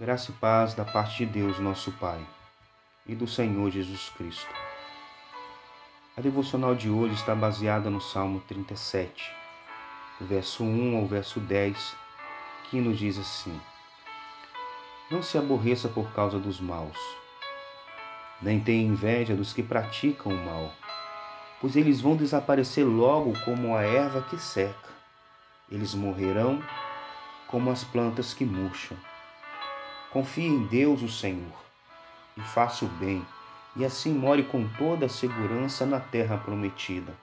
Graça e paz da parte de Deus, nosso Pai, e do Senhor Jesus Cristo. A devocional de hoje está baseada no Salmo 37, do verso 1 ao verso 10, que nos diz assim: Não se aborreça por causa dos maus, nem tenha inveja dos que praticam o mal, pois eles vão desaparecer logo como a erva que seca. Eles morrerão como as plantas que murcham. Confie em Deus, o Senhor, e faça o bem, e assim more com toda a segurança na terra prometida.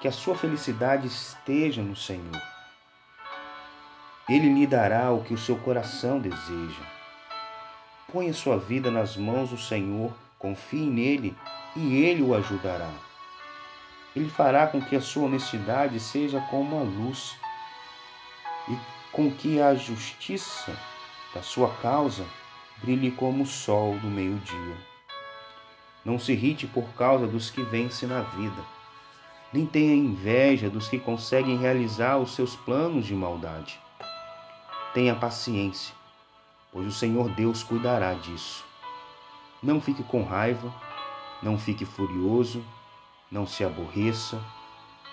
Que a sua felicidade esteja no Senhor. Ele lhe dará o que o seu coração deseja. Ponha sua vida nas mãos do Senhor, confie nele e ele o ajudará. Ele fará com que a sua honestidade seja como a luz e com que a justiça da sua causa brilhe como o sol do meio-dia. Não se irrite por causa dos que vencem na vida, nem tenha inveja dos que conseguem realizar os seus planos de maldade. Tenha paciência, pois o Senhor Deus cuidará disso. Não fique com raiva, não fique furioso, não se aborreça,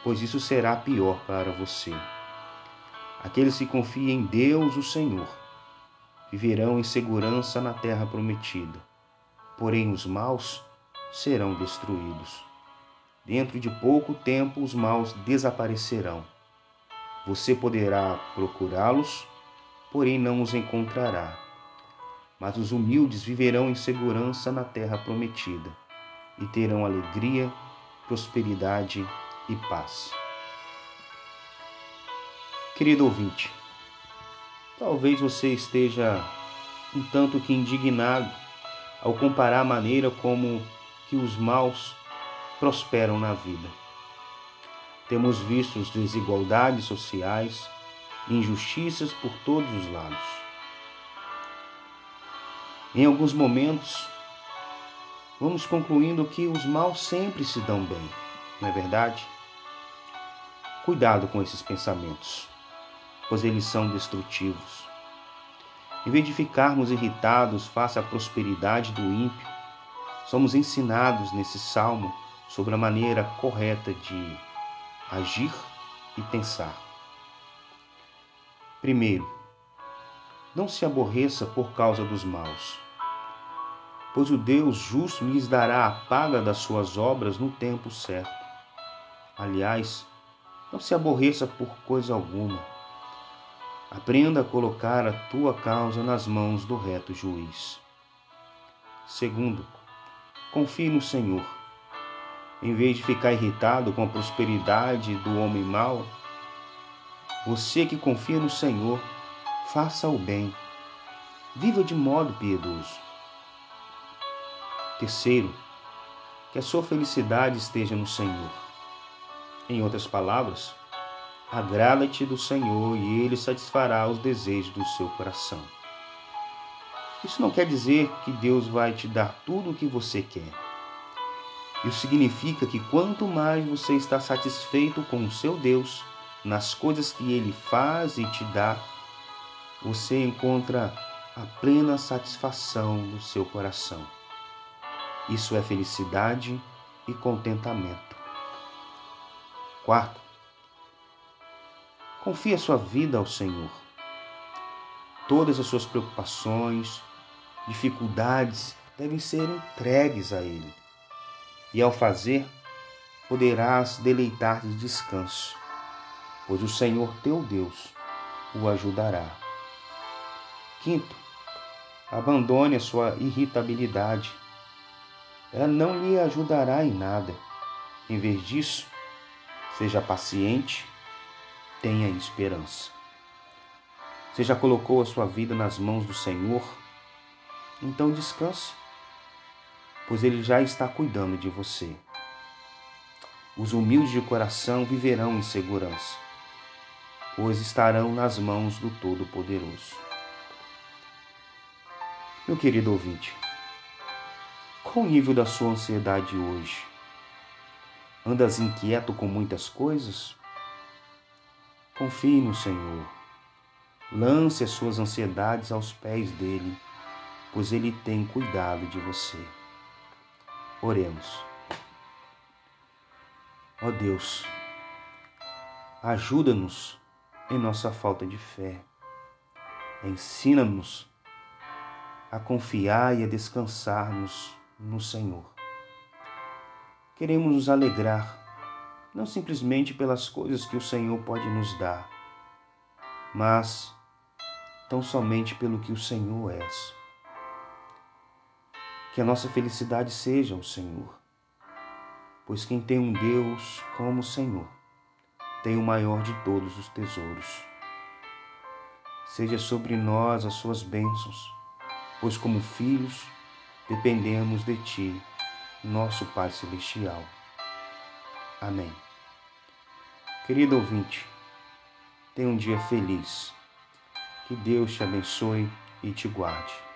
pois isso será pior para você. Aqueles que confiam em Deus, o Senhor, viverão em segurança na terra prometida. Porém, os maus serão destruídos. Dentro de pouco tempo, os maus desaparecerão. Você poderá procurá-los, porém não os encontrará. Mas os humildes viverão em segurança na terra prometida e terão alegria, prosperidade e paz. Querido ouvinte, Talvez você esteja um tanto que indignado ao comparar a maneira como que os maus prosperam na vida. Temos visto desigualdades sociais, injustiças por todos os lados. Em alguns momentos, vamos concluindo que os maus sempre se dão bem, não é verdade? Cuidado com esses pensamentos pois eles são destrutivos. Em vez de ficarmos irritados face à prosperidade do ímpio, somos ensinados nesse salmo sobre a maneira correta de agir e pensar. Primeiro, não se aborreça por causa dos maus, pois o Deus justo lhes dará a paga das suas obras no tempo certo. Aliás, não se aborreça por coisa alguma Aprenda a colocar a tua causa nas mãos do reto juiz. Segundo, confie no Senhor. Em vez de ficar irritado com a prosperidade do homem mau, você que confia no Senhor, faça o bem. Viva de modo piedoso. Terceiro, que a sua felicidade esteja no Senhor. Em outras palavras, Agrada-te do Senhor e Ele satisfará os desejos do seu coração. Isso não quer dizer que Deus vai te dar tudo o que você quer. Isso significa que quanto mais você está satisfeito com o seu Deus, nas coisas que Ele faz e te dá, você encontra a plena satisfação no seu coração. Isso é felicidade e contentamento. Quarto, Confie a sua vida ao Senhor. Todas as suas preocupações, dificuldades devem ser entregues a Ele. E ao fazer, poderás deleitar de descanso, pois o Senhor teu Deus o ajudará. Quinto, abandone a sua irritabilidade. Ela não lhe ajudará em nada. Em vez disso, seja paciente tenha esperança. Você já colocou a sua vida nas mãos do Senhor? Então descanse, pois Ele já está cuidando de você. Os humildes de coração viverão em segurança, pois estarão nas mãos do Todo-Poderoso. Meu querido ouvinte, qual o nível da sua ansiedade hoje? Andas inquieto com muitas coisas? Confie no Senhor. Lance as suas ansiedades aos pés dele, pois ele tem cuidado de você. Oremos. Ó oh Deus, ajuda-nos em nossa falta de fé. Ensina-nos a confiar e a descansarmos no Senhor. Queremos nos alegrar, não simplesmente pelas coisas que o Senhor pode nos dar, mas tão somente pelo que o Senhor é. Que a nossa felicidade seja o Senhor, pois quem tem um Deus como o Senhor tem o maior de todos os tesouros. Seja sobre nós as suas bênçãos, pois como filhos dependemos de Ti, nosso Pai Celestial. Amém. Querido ouvinte, tenha um dia feliz. Que Deus te abençoe e te guarde.